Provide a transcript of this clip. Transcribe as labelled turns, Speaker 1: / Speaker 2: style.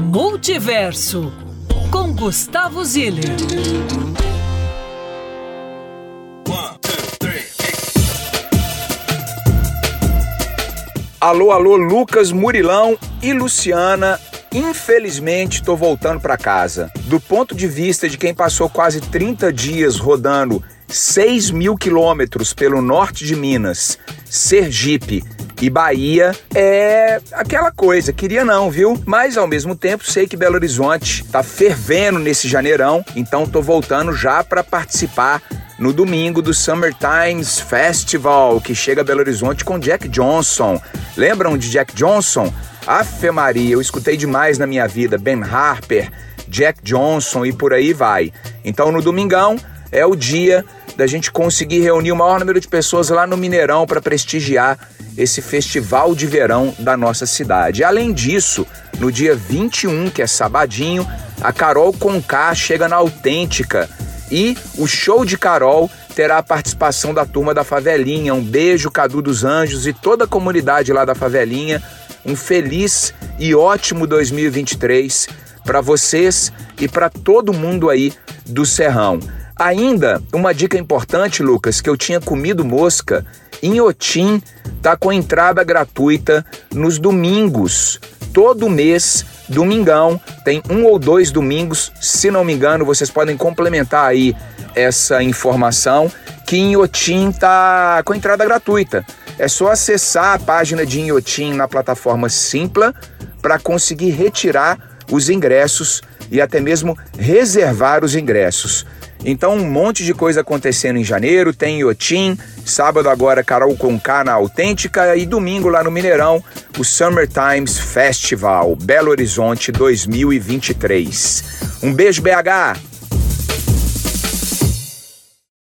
Speaker 1: Multiverso com Gustavo Ziller.
Speaker 2: Alô, alô, Lucas Murilão e Luciana. Infelizmente, estou voltando para casa. Do ponto de vista de quem passou quase 30 dias rodando 6 mil quilômetros pelo norte de Minas, Sergipe e Bahia, é aquela coisa, queria não, viu? Mas ao mesmo tempo sei que Belo Horizonte tá fervendo nesse janeirão, então tô voltando já para participar no domingo do Summer Times Festival, que chega a Belo Horizonte com Jack Johnson. Lembram de Jack Johnson? Afe Maria, eu escutei demais na minha vida. Ben Harper, Jack Johnson e por aí vai. Então no domingão é o dia da gente conseguir reunir o maior número de pessoas lá no Mineirão para prestigiar esse festival de verão da nossa cidade. Além disso, no dia 21, que é sabadinho, a Carol Conká chega na Autêntica e o show de Carol terá a participação da turma da Favelinha. Um beijo, Cadu dos Anjos e toda a comunidade lá da Favelinha. Um feliz e ótimo 2023 para vocês e para todo mundo aí do Serrão. Ainda uma dica importante, Lucas, que eu tinha comido mosca. Inhotim tá com entrada gratuita nos domingos. Todo mês domingão. Tem um ou dois domingos, se não me engano, vocês podem complementar aí essa informação que Inhotim tá com entrada gratuita. É só acessar a página de Inhotim na plataforma Simpla para conseguir retirar os ingressos e até mesmo reservar os ingressos. Então, um monte de coisa acontecendo em janeiro, tem Iotim, sábado agora Carol Conká na Autêntica e domingo lá no Mineirão, o Summer Times Festival Belo Horizonte 2023. Um beijo, BH!